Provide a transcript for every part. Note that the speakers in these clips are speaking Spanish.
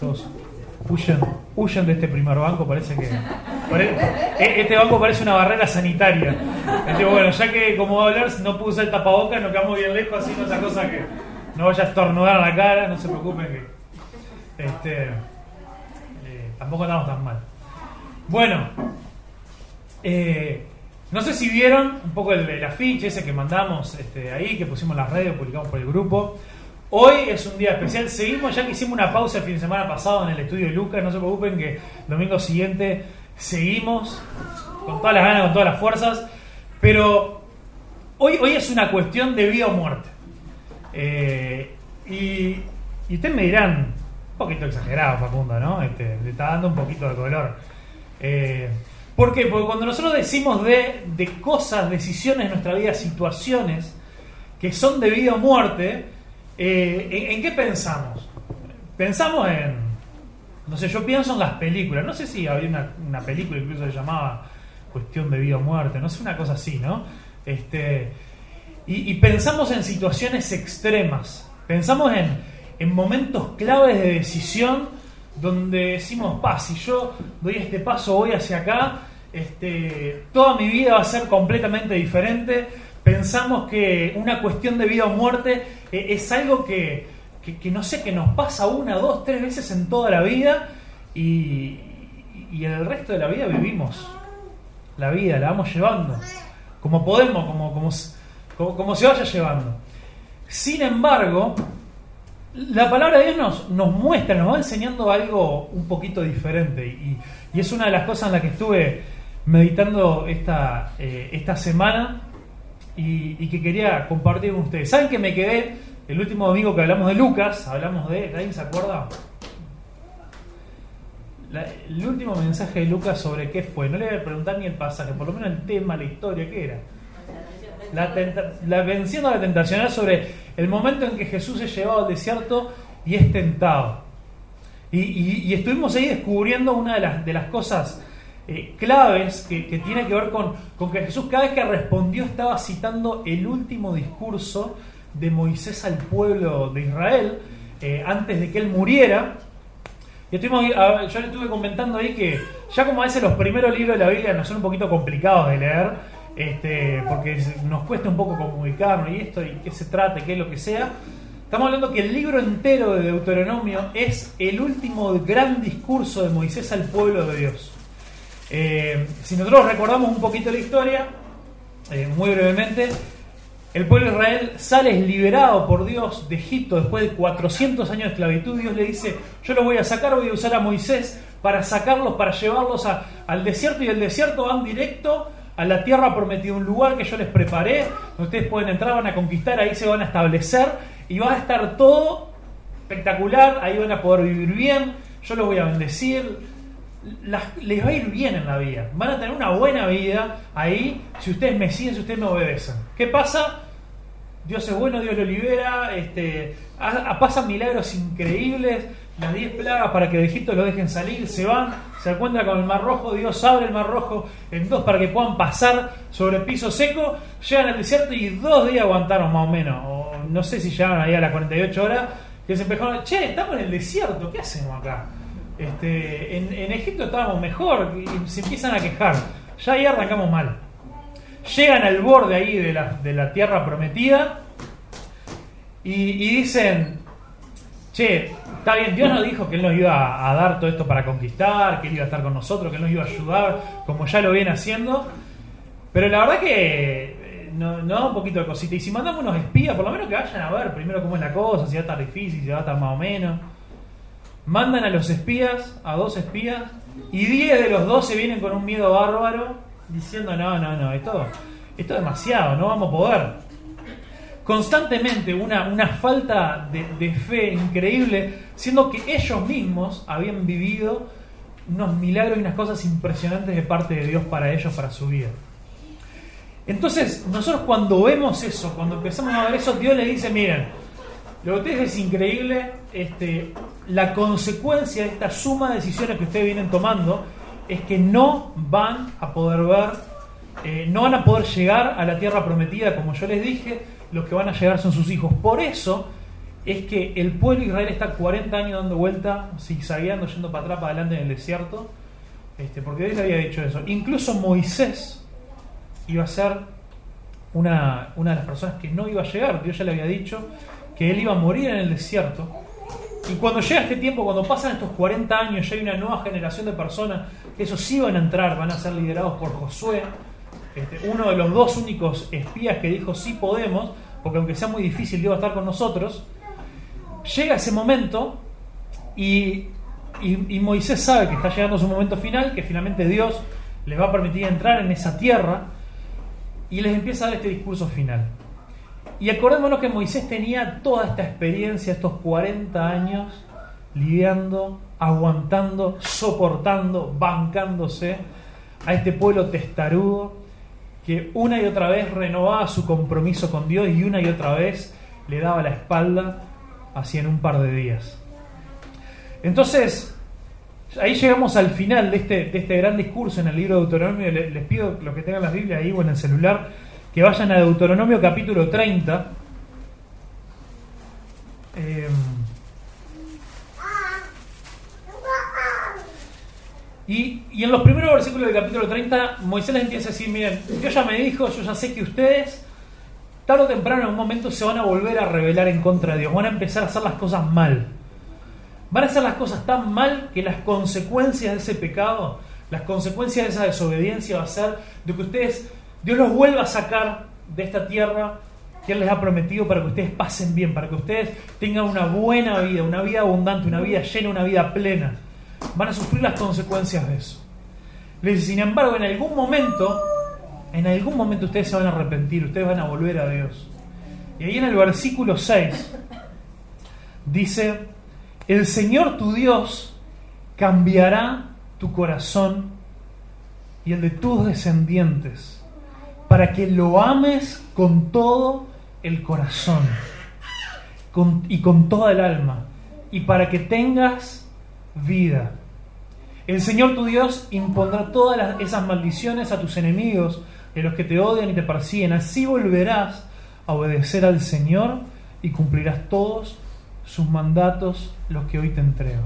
Todos huyen, huyen de este primer banco, parece que. e- Este banco parece una barrera sanitaria. Este, bueno, ya que como hablar, no usar el tapabocas, nos quedamos bien lejos haciendo esa cosa que no vaya a estornudar la cara, no se preocupen que. Este. eh, tampoco estamos tan mal. Bueno, eh, no sé si vieron un poco el, el afiche ese que mandamos este, ahí, que pusimos en las redes, publicamos por el grupo. Hoy es un día especial. Seguimos ya que hicimos una pausa el fin de semana pasado en el estudio de Lucas. No se preocupen que domingo siguiente seguimos con todas las ganas, con todas las fuerzas. Pero hoy, hoy es una cuestión de vida o muerte. Eh, y, y ustedes me dirán, un poquito exagerado, Facundo, ¿no? Este, le está dando un poquito de color. Eh, ¿Por qué? Porque cuando nosotros decimos de, de cosas, decisiones en nuestra vida, situaciones que son de vida o muerte, eh, ¿en, qué pensamos? Pensamos en, no sé, yo pienso en las películas, no sé si había una, una película incluso se llamaba Cuestión de vida o muerte, no sé, una cosa así, ¿no? Este, y, y pensamos en situaciones extremas, pensamos en, en momentos claves de decisión donde decimos, pa, si yo doy este paso, voy hacia acá, este, toda mi vida va a ser completamente diferente. Pensamos que una cuestión de vida o muerte eh, es algo que, no sé, que nos pasa una, dos, tres veces en toda la vida y, el resto de la vida vivimos la vida, la vamos llevando, como podemos, como, como, como, como se vaya llevando. Sin embargo, la palabra de Dios nos, muestra, nos va enseñando algo un poquito diferente. Y, y es una de las cosas en las que estuve meditando esta, eh, esta semana y, y que quería compartir con ustedes. ¿Saben que me quedé el último domingo que hablamos de Lucas? Hablamos de. ¿Alguien se acuerda? El último mensaje de Lucas sobre qué fue. No le voy a preguntar ni el pasaje, por lo menos el tema, la historia, ¿qué era? La, tenta- la venciendo la tentación era sobre el momento en que Jesús es llevado al desierto y es tentado. Y, y- y estuvimos ahí descubriendo una de las, de las cosas eh, claves que, tiene que ver con, que Jesús cada vez que respondió estaba citando el último discurso de Moisés al pueblo de Israel eh, antes de que él muriera. Y estuvimos, yo le estuve comentando ahí que ya como a veces los primeros libros de la Biblia nos son un poquito complicados de leer, este, porque nos cuesta un poco comunicarnos y esto, y qué se trata, qué es lo que sea. Estamos hablando que el libro entero de Deuteronomio es el último gran discurso de Moisés al pueblo de Dios. Eh, si nosotros recordamos un poquito la historia, eh, muy brevemente, el pueblo de Israel sale liberado por Dios de Egipto después de 400 años de esclavitud. Dios le dice, yo los voy a sacar, voy a usar a Moisés para sacarlos, para llevarlos al desierto y del desierto van directo a la tierra prometida, un lugar que yo les preparé, ustedes pueden entrar, van a conquistar, ahí se van a establecer y va a estar todo espectacular, ahí van a poder vivir bien, yo los voy a bendecir, las- les va a ir bien en la vida. Van a tener una buena vida ahí si ustedes me siguen, si ustedes me obedecen. ¿Qué pasa? Dios es bueno, Dios lo libera, este, ha- pasan milagros increíbles, las 10 plagas para que de Egipto lo dejen salir, se van, se encuentran con el Mar Rojo, Dios abre el Mar Rojo en dos para que puedan pasar sobre el piso seco, llegan al desierto y dos días aguantaron más o menos, o no sé si llegaron ahí a las 48 horas, que se empezaron, che, estamos en el desierto, ¿qué hacemos acá? Este, en, Egipto estábamos mejor y se empiezan a quejar, ya ahí arrancamos mal llegan al borde ahí de la, tierra prometida y, dicen, che, está bien, Dios nos dijo que Él nos iba a, dar todo esto para conquistar, que Él iba a estar con nosotros, que Él nos iba a ayudar, como ya lo viene haciendo, pero la verdad que eh, no- da un poquito de cosita. Y si mandamos unos espías, por lo menos que vayan a ver primero cómo es la cosa, si va a estar difícil, si va a estar más o menos. Mandan a los espías, a dos espías, y 10 de los 12 vienen con un miedo bárbaro, diciendo, no, no, no, esto, esto es demasiado, no vamos a poder. Constantemente una, una falta de, de fe increíble, siendo que ellos mismos habían vivido unos milagros y unas cosas impresionantes de parte de Dios para ellos, para su vida. Entonces, nosotros cuando vemos eso, cuando empezamos a ver eso, Dios les dice, miren, lo que ustedes es increíble, este, la consecuencia de esta suma de decisiones que ustedes vienen tomando es que no van a poder ver, eh, no van a poder llegar a la tierra prometida, como yo les dije, los que van a llegar son sus hijos. Por eso es que el pueblo de Israel está 40 años dando vuelta, zigzagueando, yendo para atrás, para adelante en el desierto, este, porque Dios le había dicho eso. Incluso Moisés iba a ser una, una de las personas que no iba a llegar. Dios ya le había dicho que él iba a morir en el desierto. Y cuando llega este tiempo, cuando pasan estos 40 años, ya hay una nueva generación de personas que esos sí van a entrar, van a ser liderados por Josué, este, uno de los dos únicos espías que dijo sí podemos, porque aunque sea muy difícil, Dios va a estar con nosotros. Llega ese momento y, y, Moisés sabe que está llegando su momento final, que finalmente Dios les va a permitir entrar en esa tierra y les empieza a dar este discurso final. Y acordémonos que Moisés tenía toda esta experiencia, estos 40 años, lidiando, aguantando, soportando, bancándose a este pueblo testarudo que una y otra vez renovaba su compromiso con Dios y una y otra vez le daba la espalda así en un par de días. Entonces, ahí llegamos al final de este, de este gran discurso en el libro de Deuteronomio. Les, pido los que tengan las Biblias ahí o en el celular que vayan a Deuteronomio capítulo 30. Eh, y, y, en los primeros versículos del capítulo 30, Moisés les empieza a decir, miren, Dios ya me dijo, yo ya sé que ustedes, tarde o temprano en un momento se van a volver a rebelar en contra de Dios, van a empezar a hacer las cosas mal. Van a hacer las cosas tan mal que las consecuencias de ese pecado, las consecuencias de esa desobediencia va a ser de que ustedes Dios los vuelva a sacar de esta tierra que Él les ha prometido para que ustedes pasen bien, para que ustedes tengan una buena vida, una vida abundante, una vida llena, una vida plena. Van a sufrir las consecuencias de eso. dice, sin embargo, en algún momento, en algún momento ustedes se van a arrepentir, ustedes van a volver a Dios. Y ahí en el versículo 6 dice, el Señor tu Dios cambiará tu corazón y el de tus descendientes para que lo ames con todo el corazón y con toda el alma, y para que tengas vida. El Señor tu Dios impondrá todas esas maldiciones a tus enemigos, de los que te odian y te persiguen. Así volverás a obedecer al Señor y cumplirás todos sus mandatos, los que hoy te entrego.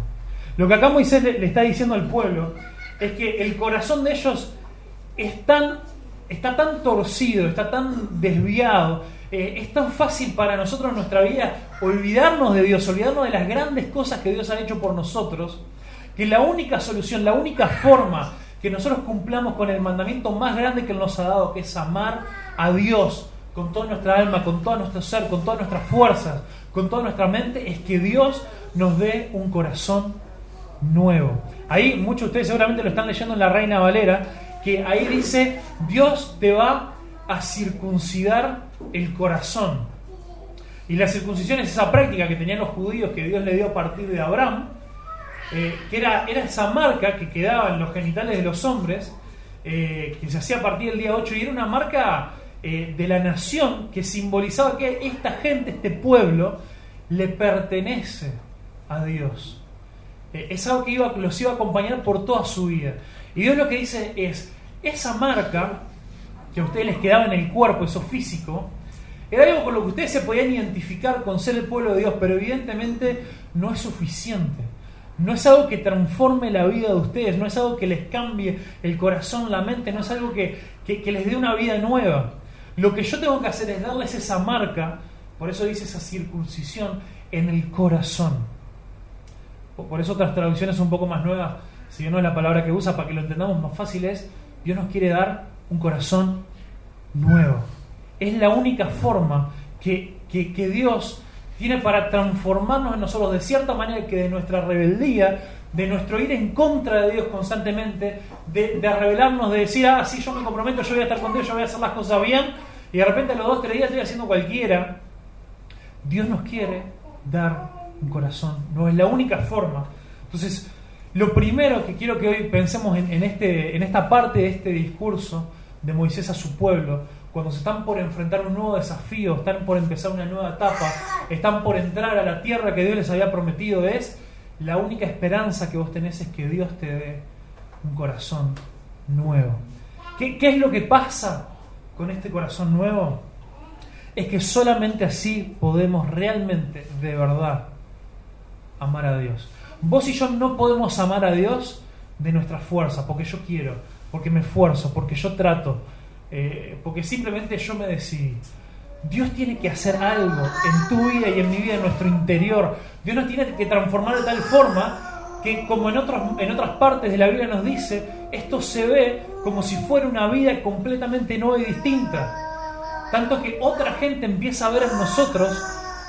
Lo que acá Moisés le, está diciendo al pueblo es que el corazón de ellos es tan está tan torcido, está tan desviado, eh, es tan fácil para nosotros en nuestra vida olvidarnos de Dios, olvidarnos de las grandes cosas que Dios ha hecho por nosotros, que la única solución, la única forma que nosotros cumplamos con el mandamiento más grande que Él nos ha dado, que es amar a Dios con toda nuestra alma, con todo nuestro ser, con todas nuestras fuerzas, con toda nuestra mente, es que Dios nos dé un corazón nuevo. Ahí muchos de ustedes seguramente lo están leyendo en la Reina Valera, que ahí dice, Dios te va a circuncidar el corazón. Y la circuncisión es esa práctica que tenían los judíos que Dios le dio a partir de Abraham, eh, que era, era esa marca que quedaba en los genitales de los hombres, eh, que se hacía a partir del día 8, y era una marca eh, de la nación que simbolizaba que esta gente, este pueblo, le pertenece a Dios. es algo que iba, los iba a acompañar por toda su vida. Y Dios lo que dice es, esa marca que a ustedes les quedaba en el cuerpo, eso físico, era algo con lo que ustedes se podían identificar con ser el pueblo de Dios, pero evidentemente no es suficiente. No es algo que transforme la vida de ustedes, no es algo que les cambie el corazón, la mente, no es algo que, que les dé una vida nueva. Lo que yo tengo que hacer es darles esa marca, por eso dice esa circuncisión, en el corazón. Por eso otras traducciones un poco más nuevas si no es la palabra que usa para que lo entendamos más fácil, es Dios nos quiere dar un corazón nuevo. Es la única forma que, Dios tiene para transformarnos en nosotros de cierta manera que de nuestra rebeldía, de nuestro ir en contra de Dios constantemente, de, de rebelarnos, de decir, ah, sí, yo me comprometo, yo voy a estar con Dios, yo voy a hacer las cosas bien, y de repente a los dos, tres días estoy haciendo cualquiera. Dios nos quiere dar un corazón, no es la única forma. Entonces, lo primero que quiero que hoy pensemos en, este, en esta parte de este discurso de Moisés a su pueblo, cuando se están por enfrentar un nuevo desafío, están por empezar una nueva etapa, están por entrar a la tierra que Dios les había prometido, es la única esperanza que vos tenés es que Dios te dé un corazón nuevo. ¿Qué, qué es lo que pasa con este corazón nuevo? es que solamente así podemos realmente, de verdad, amar a Dios. Vos y yo no podemos amar a Dios de nuestra fuerza, porque yo quiero, porque me esfuerzo, porque yo trato, eh, porque simplemente yo me decidí. Dios tiene que hacer algo en tu vida y en mi vida, en nuestro interior. Dios nos tiene que transformar de tal forma que, como en, otros, en otras partes de la Biblia nos dice, esto se ve como si fuera una vida completamente nueva y distinta. Tanto que otra gente empieza a ver en nosotros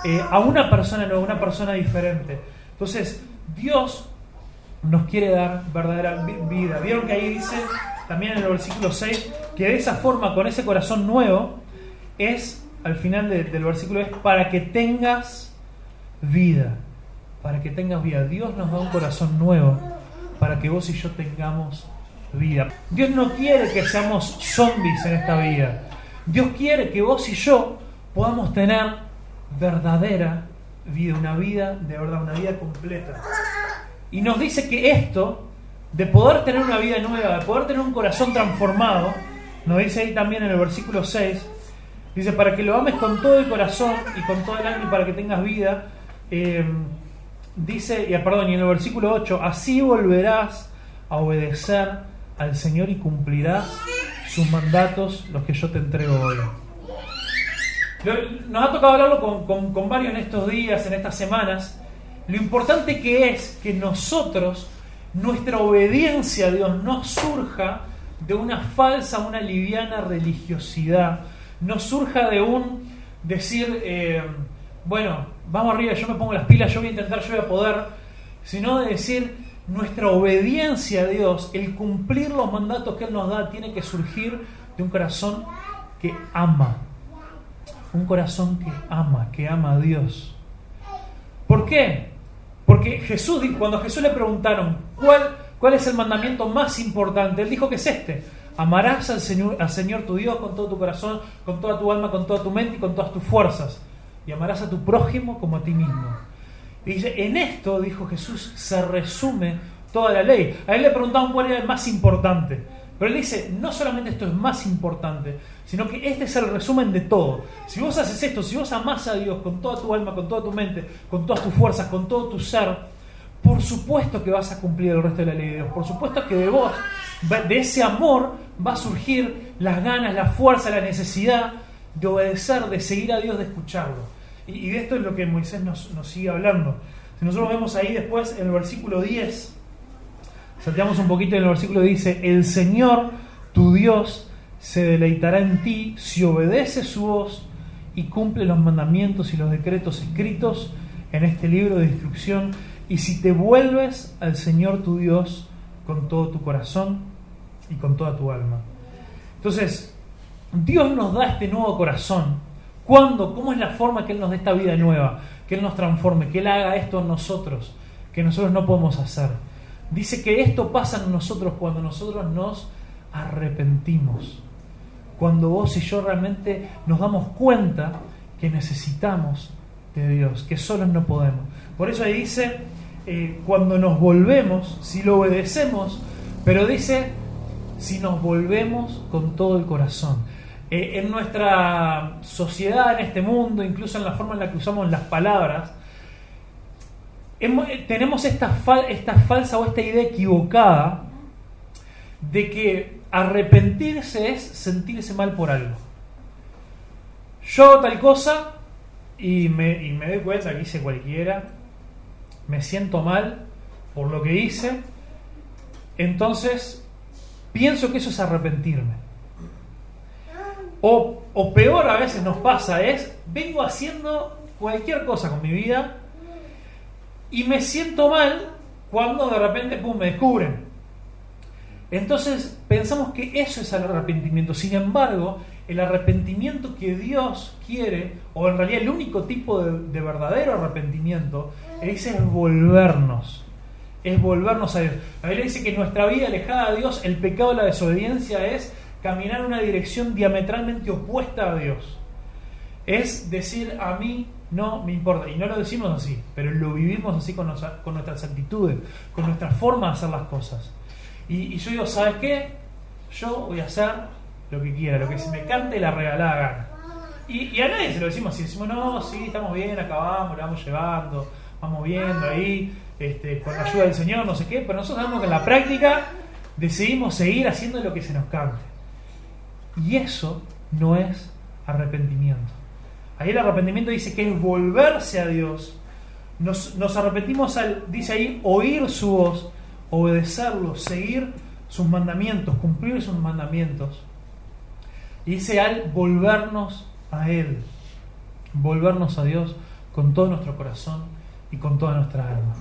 eh, a una persona nueva, una persona diferente. Entonces, Dios nos quiere dar verdadera vida. Vieron que ahí dice también en el versículo 6 que de esa forma, con ese corazón nuevo, es, al final del versículo es, para que tengas vida. Para que tengas vida. Dios nos da un corazón nuevo para que vos y yo tengamos vida. Dios no quiere que seamos zombies en esta vida. Dios quiere que vos y yo podamos tener verdadera vida, una vida de verdad, una vida completa. Y nos dice que esto, de poder tener una vida nueva, de poder tener un corazón transformado, nos dice ahí también en el versículo 6, dice, para que lo ames con todo el corazón y con todo el alma y para que tengas vida, eh, dice, y, perdón, y en el versículo 8, así volverás a obedecer al Señor y cumplirás sus mandatos, los que yo te entrego hoy. Nos ha tocado hablarlo con, varios en estos días, en estas semanas. Lo importante que es que nosotros, nuestra obediencia a Dios no surja de una falsa, una liviana religiosidad, no surja de un decir, eh, bueno, vamos arriba, yo me pongo las pilas, yo voy a intentar, yo voy a poder, sino de decir, nuestra obediencia a Dios, el cumplir los mandatos que Él nos da, tiene que surgir de un corazón que ama. Un corazón que ama, que ama a Dios. ¿Por qué? Porque Jesús, cuando a Jesús le preguntaron cuál, cuál es el mandamiento más importante, Él dijo que es este. Amarás al Señor, al Señor tu Dios con todo tu corazón, con toda tu alma, con toda tu mente y con todas tus fuerzas. Y amarás a tu prójimo como a ti mismo. Y dice, en esto, dijo Jesús, se resume toda la ley. A él le preguntaban cuál era el más importante. Pero él dice, no solamente esto es más importante, sino que este es el resumen de todo. Si vos haces esto, si vos amás a Dios con toda tu alma, con toda tu mente, con todas tus fuerzas, con todo tu ser, por supuesto que vas a cumplir el resto de la ley de Dios. Por supuesto que de vos, de ese amor, va a surgir las ganas, la fuerza, la necesidad de obedecer, de seguir a Dios, de escucharlo. Y, de esto es lo que Moisés nos, nos sigue hablando. Si nosotros vemos ahí después en el versículo 10, salteamos un poquito en el versículo dice, el Señor, tu Dios, se deleitará en ti si obedeces su voz y cumple los mandamientos y los decretos escritos en este libro de instrucción y si te vuelves al Señor tu Dios con todo tu corazón y con toda tu alma. Entonces, Dios nos da este nuevo corazón ¿Cuándo? ¿Cómo es la forma que Él nos dé esta vida nueva? Que Él nos transforme, que Él haga esto en nosotros, que nosotros no podemos hacer. Dice que esto pasa en nosotros cuando nosotros nos arrepentimos. Cuando vos y yo realmente nos damos cuenta que necesitamos de Dios, que solos no podemos. Por eso ahí dice, eh, cuando nos volvemos, si lo obedecemos, pero dice, si nos volvemos con todo el corazón. Eh, en nuestra sociedad, en este mundo, incluso en la forma en la que usamos las palabras, eh, tenemos esta, esta falsa o esta idea equivocada de que arrepentirse es sentirse mal por algo. Yo tal cosa y me, y me doy cuenta que hice cualquiera, me siento mal por lo que hice, entonces pienso que eso es arrepentirme. O, peor a veces nos pasa es, vengo haciendo cualquier cosa con mi vida y me siento mal cuando de repente pum, me descubren. Entonces pensamos que eso es el arrepentimiento. Sin embargo, el arrepentimiento que Dios quiere, o en realidad el único tipo de, verdadero arrepentimiento, es, es volvernos. Es volvernos a Dios. A él dice que nuestra vida alejada de Dios, el pecado de la desobediencia es caminar en una dirección diametralmente opuesta a Dios. Es decir, a mí no me importa. Y no lo decimos así, pero lo vivimos así con, con nuestras actitudes, con nuestra forma de hacer las cosas. Y, yo digo, ¿sabes qué? Yo voy a hacer lo que quiera, lo que se me cante la regalada gana. Y, a nadie se lo decimos así, decimos, no, sí, estamos bien, acabamos, lo vamos llevando, vamos viendo ahí, este, con la ayuda del Señor, no sé qué, pero nosotros sabemos que en la práctica decidimos seguir haciendo lo que se nos cante. Y eso no es arrepentimiento. Ahí el arrepentimiento dice que es volverse a Dios. Nos, arrepentimos al, dice ahí, oír su voz, obedecerlo, seguir sus mandamientos, cumplir sus mandamientos. Y dice al volvernos a Él, volvernos a Dios con todo nuestro corazón y con toda nuestra alma.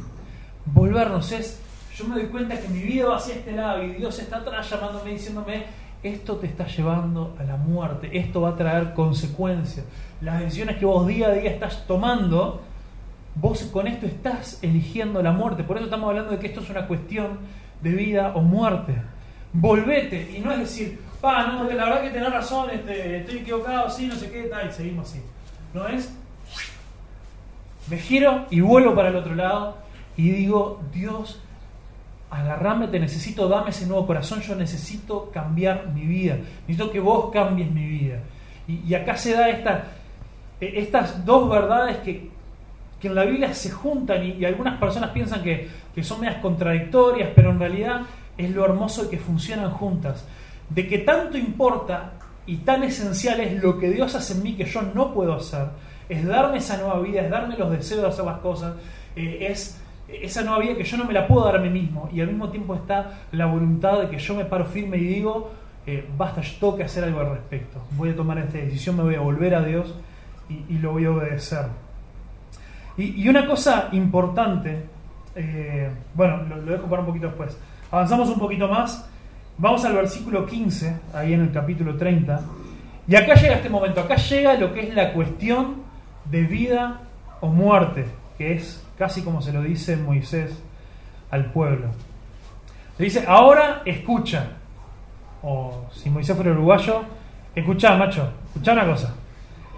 Volvernos es, yo me doy cuenta que mi vida va hacia este lado y Dios está atrás llamándome, diciéndome, esto te está llevando a la muerte, esto va a traer consecuencias. Las decisiones que vos día a día estás tomando, vos con esto estás eligiendo la muerte. Por eso estamos hablando de que esto es una cuestión de vida o muerte. Volvete, y no es decir, pa, no, la verdad que tenés razón, este, estoy equivocado, sí, no sé qué, tal, y seguimos así. No es, me giro y vuelvo para el otro lado y digo, Dios, agarrame, te necesito, dame ese nuevo corazón, yo necesito cambiar mi vida, necesito que vos cambies mi vida. Y, acá se da esta, e, estas dos verdades que, en la Biblia se juntan y, algunas personas piensan que, que, son medias contradictorias, pero en realidad es lo hermoso de que funcionan juntas. De que tanto importa y tan esencial es lo que Dios hace en mí que yo no puedo hacer, es darme esa nueva vida, es darme los deseos de hacer las cosas, eh, es esa nueva vida que yo no me la puedo dar a mí mismo y al mismo tiempo está la voluntad de que yo me paro firme y digo, eh, basta, yo tengo que hacer algo al respecto, voy a tomar esta decisión, me voy a volver a Dios y, lo voy a obedecer. Y, una cosa importante, eh, bueno, lo, lo dejo para un poquito después, avanzamos un poquito más, vamos al versículo 15, ahí en el capítulo 30, y acá llega este momento, acá llega lo que es la cuestión de vida o muerte, que es casi como se lo dice Moisés al pueblo. Le dice, ahora escucha. O si Moisés fuera uruguayo, escucha, macho, escucha una cosa.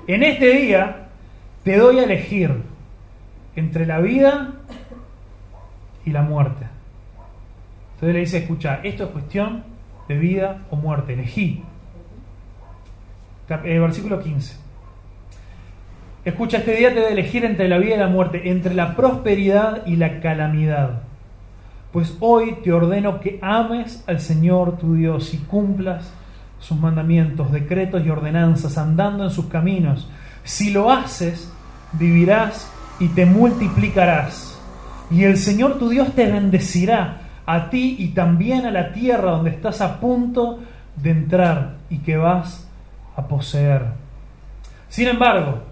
En este día te doy a elegir entre la vida y la muerte. Entonces le dice, escucha, esto es cuestión de vida o muerte, elegí. Eh, versículo 15. Escucha, este día te de elegir entre la vida y la muerte, entre la prosperidad y la calamidad. Pues hoy te ordeno que ames al Señor tu Dios y cumplas sus mandamientos, decretos y ordenanzas, andando en sus caminos. Si lo haces, vivirás y te multiplicarás. Y el Señor tu Dios te bendecirá a ti y también a la tierra donde estás a punto de entrar y que vas a poseer. Sin embargo,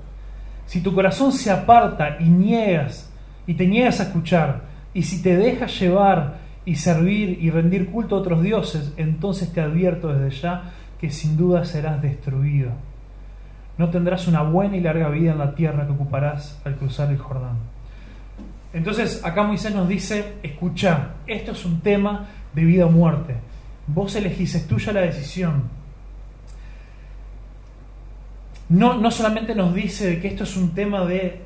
si tu corazón se aparta y niegas, y te niegas a escuchar, y si te dejas llevar y servir y rendir culto a otros dioses, entonces te advierto desde ya que sin duda serás destruido. No tendrás una buena y larga vida en la tierra que ocuparás al cruzar el Jordán. Entonces acá Moisés nos dice, escucha, esto es un tema de vida o muerte. Vos elegís, es tuya la decisión no, no solamente nos dice que esto es un tema de,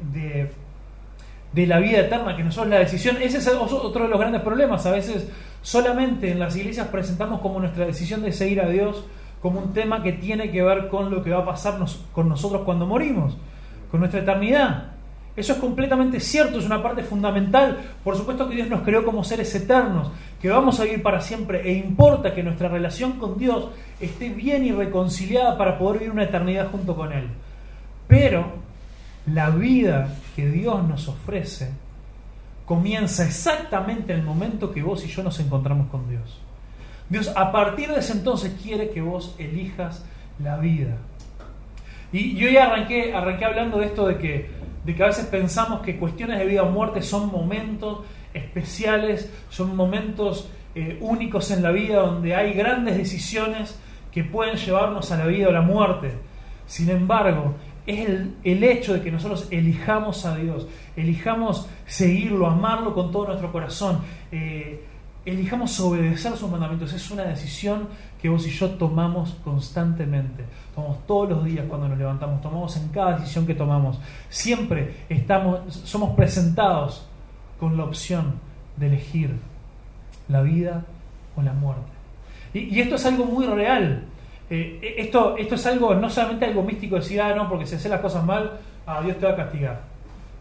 de, la vida eterna, que nosotros la decisión, ese es otro de los grandes problemas. A veces solamente en las iglesias presentamos como nuestra decisión de seguir a Dios como un tema que tiene que ver con lo que va a pasar con nosotros cuando morimos, con nuestra eternidad. Eso es completamente cierto, es una parte fundamental. Por supuesto que Dios nos creó como seres eternos, que vamos a vivir para siempre e importa que nuestra relación con Dios esté bien y reconciliada para poder vivir una eternidad junto con Él. Pero la vida que Dios nos ofrece comienza exactamente en el momento que vos y yo nos encontramos con Dios. Dios a partir de ese entonces quiere que vos elijas la vida. Y yo ya arranqué, arranqué hablando de esto de que de que a veces pensamos que cuestiones de vida o muerte son momentos especiales, son momentos eh, únicos en la vida donde hay grandes decisiones que pueden llevarnos a la vida o la muerte. Sin embargo, es el, hecho de que nosotros elijamos a Dios, elijamos seguirlo, amarlo con todo nuestro corazón, eh, elijamos obedecer sus mandamientos, es una decisión que vos y yo tomamos constantemente, tomamos todos los días cuando nos levantamos, tomamos en cada decisión que tomamos. Siempre estamos, somos presentados con la opción de elegir la vida o la muerte. Y, esto es algo muy real. eh, esto, esto es algo, no solamente algo místico, decir, ah, no, porque si haces las cosas mal, Dios te va a castigar.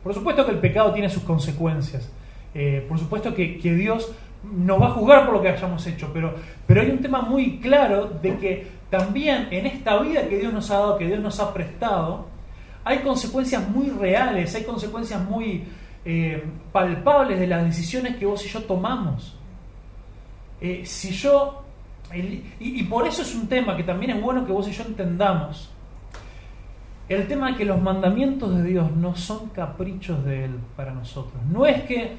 Por supuesto que el pecado tiene sus consecuencias. Eh, por supuesto que, Dios nos va a juzgar por lo que hayamos hecho, pero, pero hay un tema muy claro de que también en esta vida que Dios nos ha dado, que Dios nos ha prestado, hay consecuencias muy reales, hay consecuencias muy eh, palpables de las decisiones que vos y yo tomamos. Eh, si yo, y, por eso es un tema que también es bueno que vos y yo entendamos, el tema de que los mandamientos de Dios no son caprichos de Él para nosotros. No es que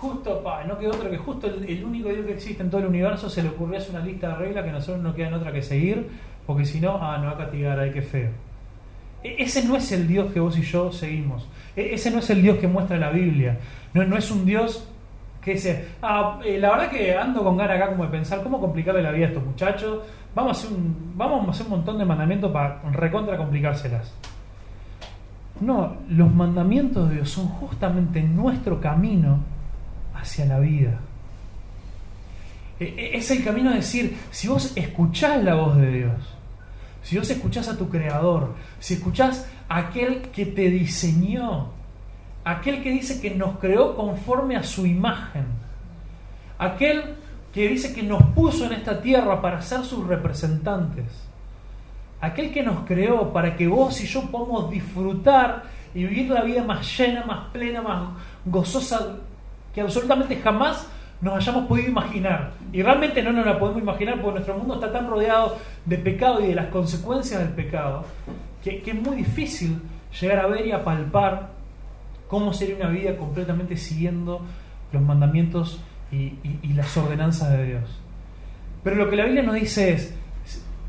justo, pa, no queda otro que justo el, único Dios que existe en todo el universo se le ocurrió hacer una lista de reglas que nosotros no quedan otra que seguir, porque si no, ah, no va a castigar, ay, qué feo. E, ese no es el Dios que vos y yo seguimos. E, ese no es el Dios que muestra la Biblia. No, no es un Dios que dice, ah, eh, la verdad que ando con ganas acá como de pensar cómo complicarle la vida a estos muchachos. Vamos a hacer un, vamos a hacer un montón de mandamientos para recontra complicárselas. No, los mandamientos de Dios son justamente nuestro camino hacia la vida. E, e, es el camino de decir, si vos escuchás la voz de Dios, si vos escuchás a tu creador, si escuchás a aquel que te diseñó, aquel que dice que nos creó conforme a su imagen, aquel que dice que nos puso en esta tierra para ser sus representantes, aquel que nos creó para que vos y yo podamos disfrutar y vivir la vida más llena, más plena, más gozosa que absolutamente jamás nos hayamos podido imaginar. Y realmente no nos la podemos imaginar porque nuestro mundo está tan rodeado de pecado y de las consecuencias del pecado que, es muy difícil llegar a ver y a palpar cómo sería una vida completamente siguiendo los mandamientos y, las ordenanzas de Dios. Pero lo que la Biblia nos dice es,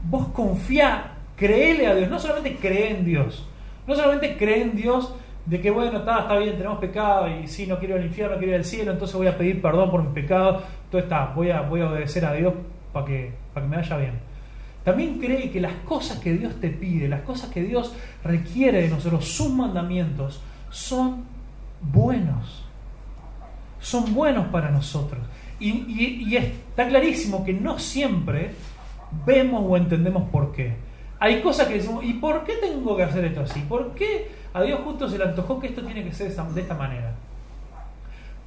vos confía, créele a Dios, no solamente cree en Dios, no solamente cree en Dios de que bueno, está, está bien, tenemos pecado y sí, no quiero ir al infierno, quiero ir al cielo, entonces voy a pedir perdón por mis pecados, todo está, voy a, voy a obedecer a Dios para que, que me vaya bien. También cree que las cosas que Dios te pide, las cosas que Dios requiere de nosotros, sus mandamientos, son buenos. Son buenos para nosotros. Y, y, y está clarísimo que no siempre vemos o entendemos por qué. Hay cosas que decimos, ¿y por qué tengo que hacer esto así? ¿Por qué a Dios justo se le antojó que esto tiene que ser de esta manera.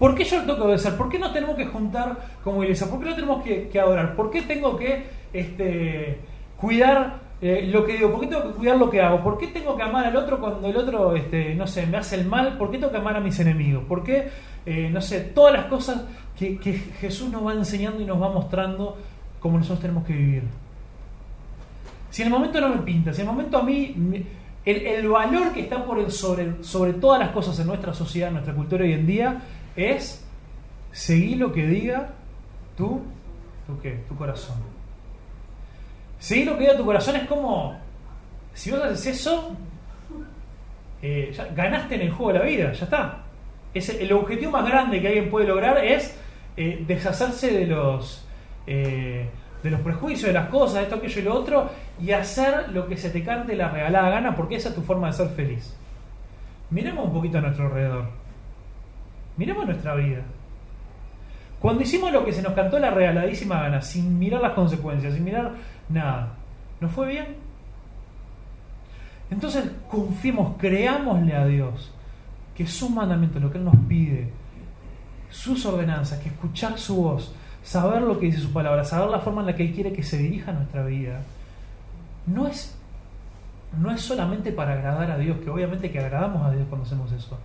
¿Por qué yo lo tengo que obedecer? ¿Por qué no tenemos que juntar como iglesia? ¿Por qué no tenemos que, adorar? ¿Por qué tengo que este, cuidar eh, lo que digo? ¿Por qué tengo que cuidar lo que hago? ¿Por qué tengo que amar al otro cuando el otro, este, no sé, me hace el mal? ¿Por qué tengo que amar a mis enemigos? ¿Por qué, eh, no sé, todas las cosas que, Jesús nos va enseñando y nos va mostrando cómo nosotros tenemos que vivir? Si en el momento no me pinta, si en el momento a mí el, valor que está por el sobre, sobre todas las cosas en nuestra sociedad, en nuestra cultura hoy en día, es seguir lo que diga tu, tu, qué, tu corazón. Seguir lo que diga tu corazón es como, si vos haces eso, eh, ganaste en el juego de la vida, ya está. Es el, objetivo más grande que alguien puede lograr es eh, deshacerse de los... Eh, de los prejuicios, de las cosas, esto, aquello y lo otro, y hacer lo que se te cante la regalada gana, porque esa es tu forma de ser feliz. Miremos un poquito a nuestro alrededor. Miremos nuestra vida. Cuando hicimos lo que se nos cantó la regaladísima gana, sin mirar las consecuencias, sin mirar nada, ¿nos fue bien? Entonces confiemos, creámosle a Dios que sus mandamientos, lo que Él nos pide, sus ordenanzas, que escuchar su voz, saber lo que dice su palabra, saber la forma en la que Él quiere que se dirija nuestra vida, no es, no es solamente para agradar a Dios, que obviamente que agradamos a Dios cuando hacemos eso,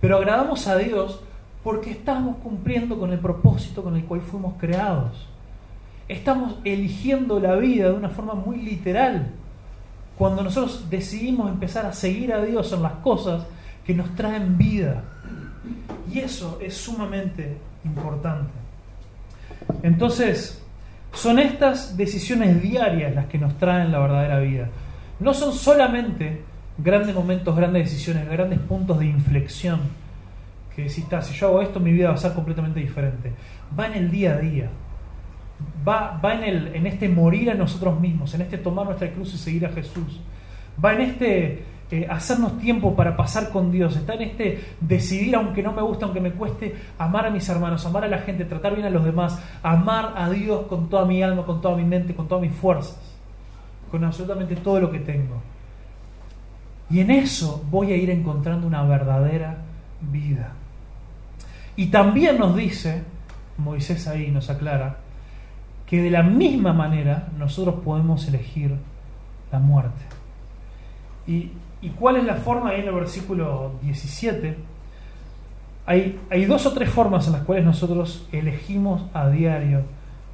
pero agradamos a Dios porque estamos cumpliendo con el propósito con el cual fuimos creados. Estamos eligiendo la vida de una forma muy literal. Cuando nosotros decidimos empezar a seguir a Dios en las cosas que nos traen vida. Y eso es sumamente importante. Entonces, son estas decisiones diarias las que nos traen la verdadera vida. No son solamente grandes momentos, grandes decisiones, grandes puntos de inflexión. Que está, si yo hago esto, mi vida va a ser completamente diferente. Va en el día a día. Va, va en, el, en este morir a nosotros mismos, en este tomar nuestra cruz y seguir a Jesús. Va en este eh, hacernos tiempo para pasar con Dios, está en este decidir, aunque no me guste, aunque me cueste, amar a mis hermanos, amar a la gente, tratar bien a los demás, amar a Dios con toda mi alma, con toda mi mente, con todas mis fuerzas. con absolutamente todo lo que tengo. Y en eso voy a ir encontrando una verdadera vida. Y también nos dice, Moisés ahí nos aclara, que de la misma manera nosotros podemos elegir la muerte. ¿Y, cuál es la forma? Ahí en el versículo 17 hay, hay dos o tres formas en las cuales nosotros elegimos a diario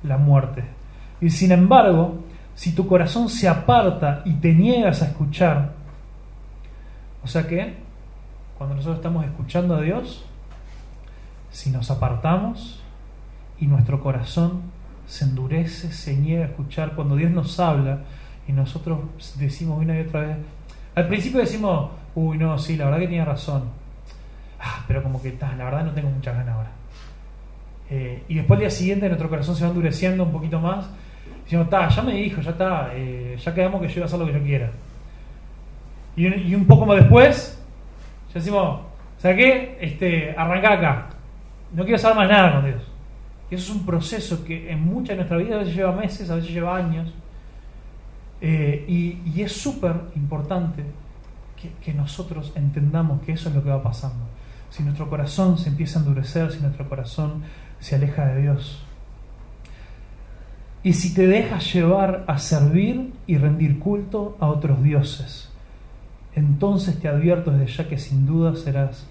la muerte. Y sin embargo, si tu corazón se aparta y te niegas a escuchar, o sea que cuando nosotros estamos escuchando a Dios, si nos apartamos y nuestro corazón se endurece, se niega a escuchar, cuando Dios nos habla y nosotros decimos una y otra vez, al principio decimos, uy, no, sí, la verdad que tiene razón, ah, pero como que la verdad no tengo muchas ganas ahora. Eh, y después al día siguiente nuestro corazón se va endureciendo un poquito más, diciendo, está, ya me dijo, ya está, eh, ya quedamos que yo voy a hacer lo que yo quiera. Y un, poco más después, ya decimos, ¿sabes qué? Este, arranca acá no quiero saber más nada con Dios. Y eso es un proceso que en mucha de nuestra vida a veces lleva meses, a veces lleva años. Eh, y, es súper importante que, nosotros entendamos que eso es lo que va pasando. Si nuestro corazón se empieza a endurecer, si nuestro corazón se aleja de Dios. Y si te dejas llevar a servir y rendir culto a otros dioses, entonces te advierto desde ya que sin duda serás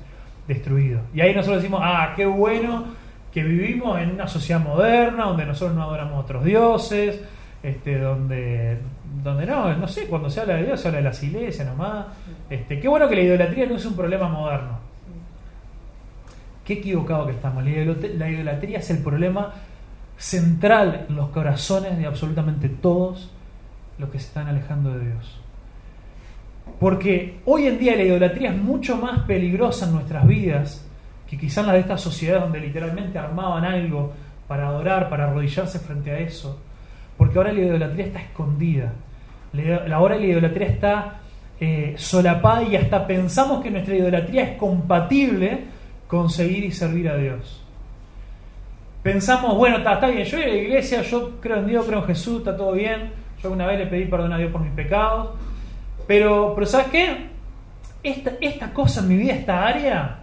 destruido. Y ahí nosotros decimos, ah, qué bueno que vivimos en una sociedad moderna donde nosotros no adoramos a otros dioses, este, donde, donde no, no sé, cuando se habla de Dios se habla de las iglesias nomás. Este, qué bueno que la idolatría no es un problema moderno. Qué equivocado que estamos. La idolatría es el problema central en los corazones de absolutamente todos los que se están alejando de Dios. Porque hoy en día la idolatría es mucho más peligrosa en nuestras vidas que quizás la de esta sociedad donde literalmente armaban algo para adorar, para arrodillarse frente a eso. Porque ahora la idolatría está escondida. Ahora la idolatría está eh, solapada y hasta pensamos que nuestra idolatría es compatible con seguir y servir a Dios. Pensamos, bueno, está, bien, yo voy a la iglesia, yo creo en Dios, creo en Jesús, está todo bien. Yo una vez le pedí perdón a Dios por mis pecados pero, pero ¿sabes qué? Esta, esta cosa en mi vida, esta área,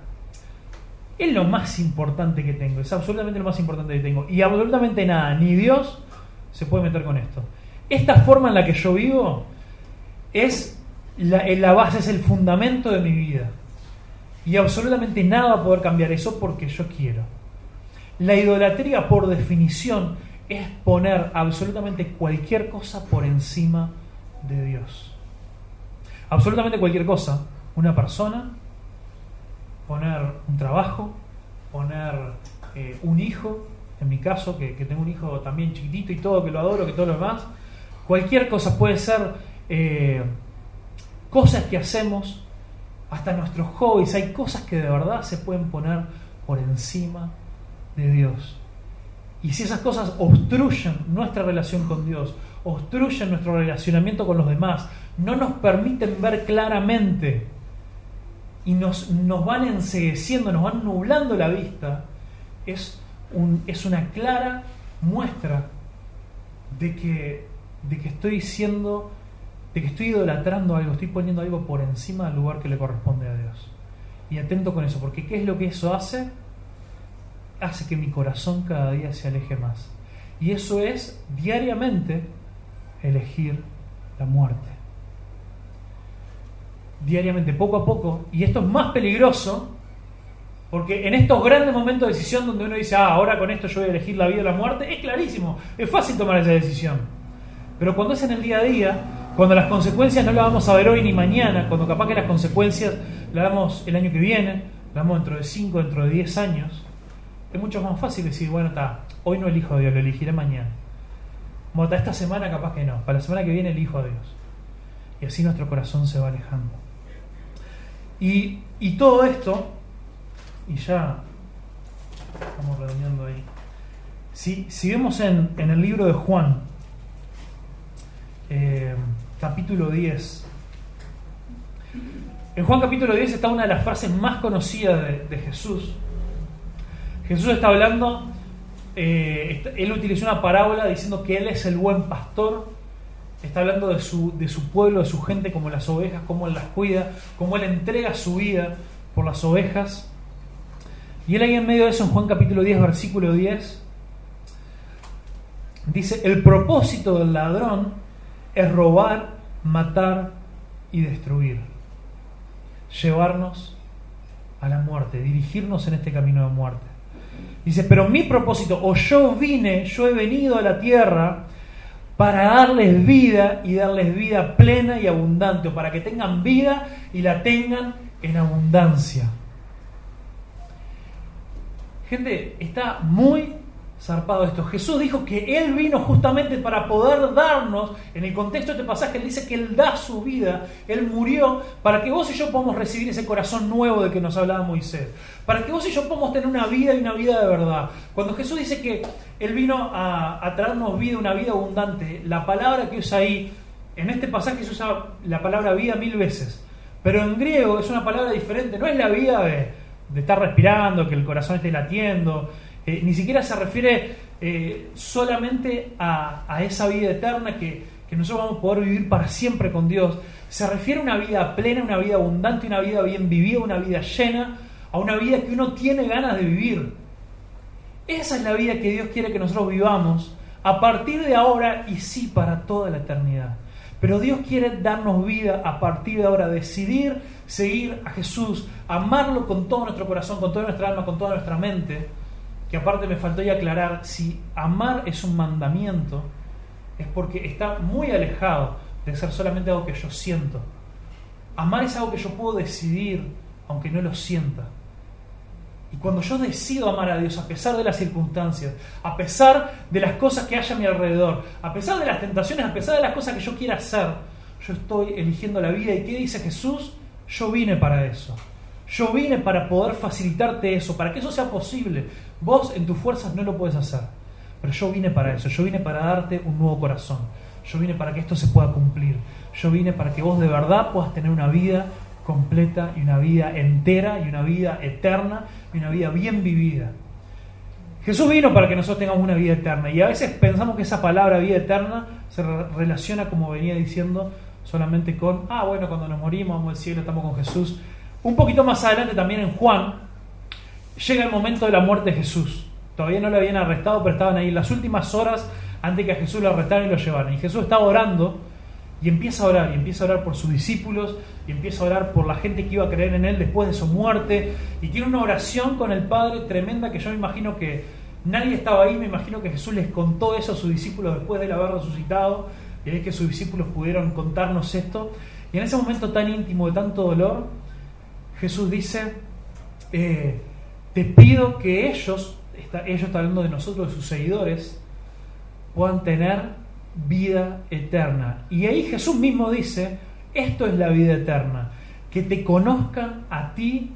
es lo más importante que tengo. Es absolutamente lo más importante que tengo. Y absolutamente nada, ni Dios se puede meter con esto. Esta forma en la que yo vivo es la, la base, es el fundamento de mi vida. Y absolutamente nada va a poder cambiar eso porque yo quiero. La idolatría, por definición, es poner absolutamente cualquier cosa por encima de Dios absolutamente cualquier cosa, una persona, poner un trabajo, poner eh, un hijo, en mi caso, que, tengo un hijo también chiquitito y todo, que lo adoro, que todo lo demás, cualquier cosa puede ser eh, cosas que hacemos, hasta nuestros hobbies, hay cosas que de verdad se pueden poner por encima de Dios. Y si esas cosas obstruyen nuestra relación con Dios, obstruyen nuestro relacionamiento con los demás, no nos permiten ver claramente y nos, nos van ensegueciendo, nos van nublando la vista, es, un, es una clara muestra de que, de que estoy siendo, de que estoy idolatrando algo, estoy poniendo algo por encima del lugar que le corresponde a Dios. Y atento con eso, porque ¿qué es lo que eso hace? Hace que mi corazón cada día se aleje más. Y eso es diariamente elegir la muerte diariamente, poco a poco, y esto es más peligroso, porque en estos grandes momentos de decisión donde uno dice, ah, ahora con esto yo voy a elegir la vida o la muerte, es clarísimo, es fácil tomar esa decisión. Pero cuando es en el día a día, cuando las consecuencias no las vamos a ver hoy ni mañana, cuando capaz que las consecuencias las damos el año que viene, las damos dentro de 5, dentro de 10 años, es mucho más fácil decir, bueno, está, hoy no elijo a Dios, lo elegiré mañana. Como esta semana capaz que no, para la semana que viene elijo a Dios. Y así nuestro corazón se va alejando. Y, todo esto, y ya estamos redondeando ahí. Si, si vemos en, el libro de Juan, eh, capítulo 10, en Juan capítulo 10 está una de las frases más conocidas de, Jesús. Jesús está hablando, eh, él utilizó una parábola diciendo que Él es el buen pastor está hablando de su, de su pueblo, de su gente, como las ovejas, cómo Él las cuida, cómo Él entrega su vida por las ovejas. Y Él ahí en medio de eso, en Juan capítulo 10, versículo 10, dice, el propósito del ladrón es robar, matar y destruir. Llevarnos a la muerte, dirigirnos en este camino de muerte. Dice, pero mi propósito, o yo vine, yo he venido a la tierra para darles vida y darles vida plena y abundante, o para que tengan vida y la tengan en abundancia. Gente, está muy zarpado esto. Jesús dijo que Él vino justamente para poder darnos, en el contexto de este pasaje, Él dice que Él da su vida, Él murió para que vos y yo podamos recibir ese corazón nuevo de que nos hablaba Moisés, para que vos y yo podamos tener una vida y una vida de verdad. Cuando Jesús dice que Él vino a, a traernos vida, una vida abundante, la palabra que usa ahí, en este pasaje se usa la palabra vida mil veces, pero en griego es una palabra diferente, no es la vida de, de estar respirando, que el corazón esté latiendo, eh, ni siquiera se refiere eh, solamente a, esa vida eterna que, que, nosotros vamos a poder vivir para siempre con Dios. Se refiere a una vida plena, una vida abundante, una vida bien vivida, una vida llena, a una vida que uno tiene ganas de vivir. Esa es la vida que Dios quiere que nosotros vivamos a partir de ahora y sí para toda la eternidad. Pero Dios quiere darnos vida a partir de ahora, decidir seguir a Jesús, amarlo con todo nuestro corazón, con toda nuestra alma, con toda nuestra mente que aparte me faltó ya aclarar, si amar es un mandamiento, es porque está muy alejado de ser solamente algo que yo siento. Amar es algo que yo puedo decidir, aunque no lo sienta. Y cuando yo decido amar a Dios, a pesar de las circunstancias, a pesar de las cosas que haya a mi alrededor, a pesar de las tentaciones, a pesar de las cosas que yo quiera hacer, yo estoy eligiendo la vida. ¿Y qué dice Jesús? Yo vine para eso. Yo vine para poder facilitarte eso, para que eso sea posible. Vos en tus fuerzas no lo puedes hacer, pero yo vine para eso, yo vine para darte un nuevo corazón, yo vine para que esto se pueda cumplir, yo vine para que vos de verdad puedas tener una vida completa y una vida entera y una vida eterna y una vida bien vivida. Jesús vino para que nosotros tengamos una vida eterna y a veces pensamos que esa palabra vida eterna se relaciona, como venía diciendo, solamente con, ah, bueno, cuando nos morimos, vamos al cielo, estamos con Jesús. Un poquito más adelante también en Juan, llega el momento de la muerte de Jesús. Todavía no lo habían arrestado, pero estaban ahí las últimas horas antes que a Jesús lo arrestaran y lo llevaran. Y Jesús estaba orando y empieza a orar, y empieza a orar por sus discípulos, y empieza a orar por la gente que iba a creer en Él después de su muerte. Y tiene una oración con el Padre tremenda que yo me imagino que nadie estaba ahí, me imagino que Jesús les contó eso a sus discípulos después de haber resucitado, y es que sus discípulos pudieron contarnos esto. Y en ese momento tan íntimo, de tanto dolor, Jesús dice, eh, te pido que ellos, está, ellos está hablando de nosotros, de sus seguidores, puedan tener vida eterna. Y ahí Jesús mismo dice, esto es la vida eterna, que te conozcan a ti,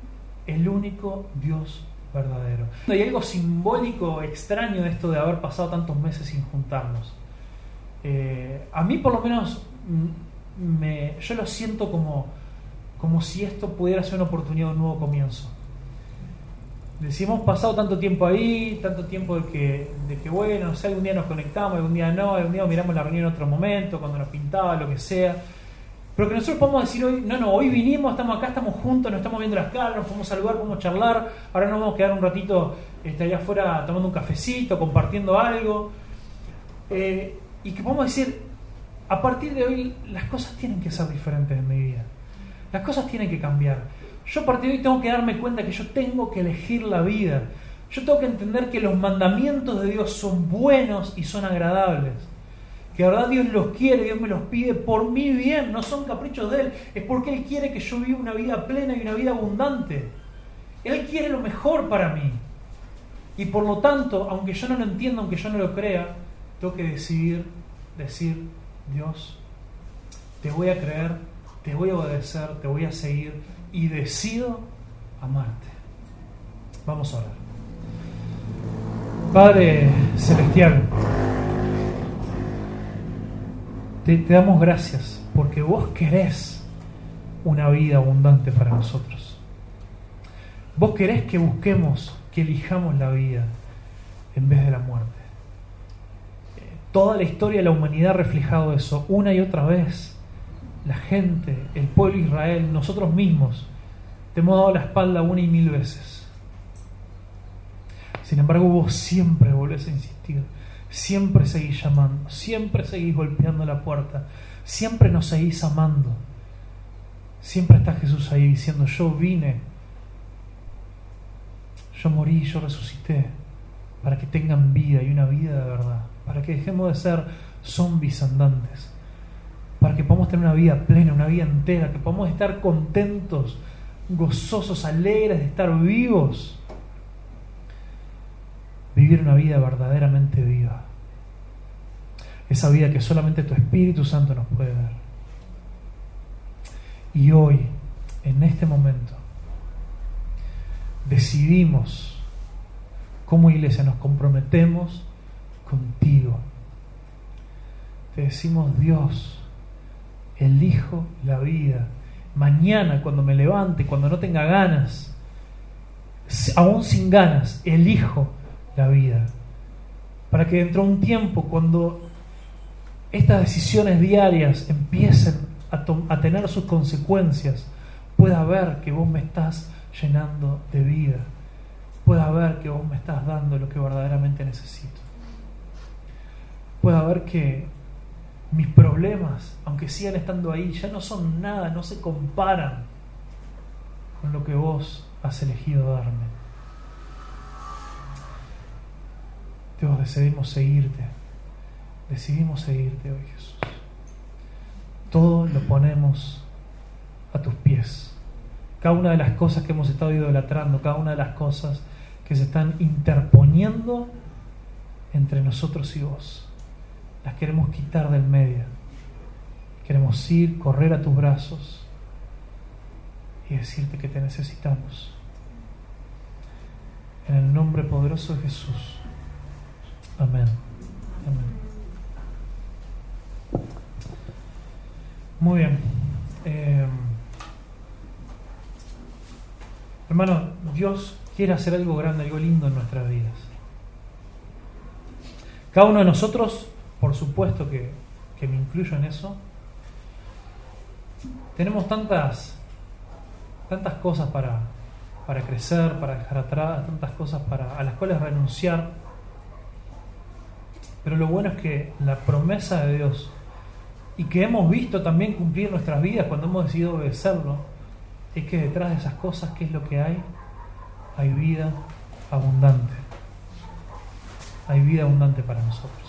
el único Dios verdadero. Hay algo simbólico extraño de esto de haber pasado tantos meses sin juntarnos. Eh, a mí por lo menos me, yo lo siento como, como si esto pudiera ser una oportunidad de un nuevo comienzo hemos pasado tanto tiempo ahí, tanto tiempo de que, de que bueno, no sé, algún día nos conectamos, algún día no, algún día miramos la reunión en otro momento, cuando nos pintaba, lo que sea. Pero que nosotros podemos decir hoy, no, no, hoy vinimos, estamos acá, estamos juntos, nos estamos viendo las caras, nos podemos saludar, podemos charlar, ahora nos vamos a quedar un ratito este, allá afuera tomando un cafecito, compartiendo algo. Eh, y que podemos decir, a partir de hoy las cosas tienen que ser diferentes en mi vida. Las cosas tienen que cambiar. Yo a partir de hoy tengo que darme cuenta que yo tengo que elegir la vida. Yo tengo que entender que los mandamientos de Dios son buenos y son agradables. Que de verdad Dios los quiere, Dios me los pide por mi bien, no son caprichos de Él, es porque Él quiere que yo viva una vida plena y una vida abundante. Él quiere lo mejor para mí. Y por lo tanto, aunque yo no lo entienda, aunque yo no lo crea, tengo que decidir, decir, Dios, te voy a creer, te voy a obedecer, te voy a seguir y decido amarte. Vamos a orar. Padre Celestial, te, damos gracias porque vos querés una vida abundante para nosotros. Vos querés que busquemos, que elijamos la vida en vez de la muerte. Toda la historia de la humanidad ha reflejado eso una y otra vez. La gente, el pueblo de Israel, nosotros mismos, te hemos dado la espalda una y mil veces. Sin embargo, vos siempre volvés a insistir, siempre seguís llamando, siempre seguís golpeando la puerta, siempre nos seguís amando. Siempre está Jesús ahí diciendo, yo vine, yo morí, yo resucité, para que tengan vida y una vida de verdad, para que dejemos de ser zombies andantes, para que podamos tener una vida plena, una vida entera, que podamos estar contentos, gozosos, alegres de estar vivos vivir una vida verdaderamente viva. Esa vida que solamente tu Espíritu Santo nos puede dar. Y hoy, en este momento, decidimos, como iglesia, nos comprometemos contigo. Te decimos, Dios, elijo la vida. Mañana, cuando me levante, cuando no tenga ganas, aún sin ganas, elijo la vida. Para que dentro de un tiempo, cuando estas decisiones diarias empiecen a, a tener sus consecuencias, pueda ver que vos me estás llenando de vida, pueda ver que vos me estás dando lo que verdaderamente necesito, pueda ver que mis problemas, aunque sigan estando ahí, ya no son nada, no se comparan con lo que vos has elegido darme. Dios, decidimos seguirte. Decidimos seguirte hoy, Jesús. Todo lo ponemos a tus pies. Cada una de las cosas que hemos estado idolatrando, cada una de las cosas que se están interponiendo entre nosotros y vos, las queremos quitar del medio. Queremos ir, correr a tus brazos y decirte que te necesitamos. En el nombre poderoso de Jesús. Amén. Muy bien. Eh, hermano, Dios quiere hacer algo grande, algo lindo en nuestras vidas. Cada uno de nosotros, por supuesto que, me incluyo en eso, tenemos tantas, tantas cosas para, para crecer, para dejar atrás, tantas cosas para, a las cuales renunciar pero lo bueno es que la promesa de Dios y que hemos visto también cumplir nuestras vidas cuando hemos decidido obedecerlo, es que detrás de esas cosas, ¿qué es lo que hay? Hay vida abundante. Hay vida abundante para nosotros.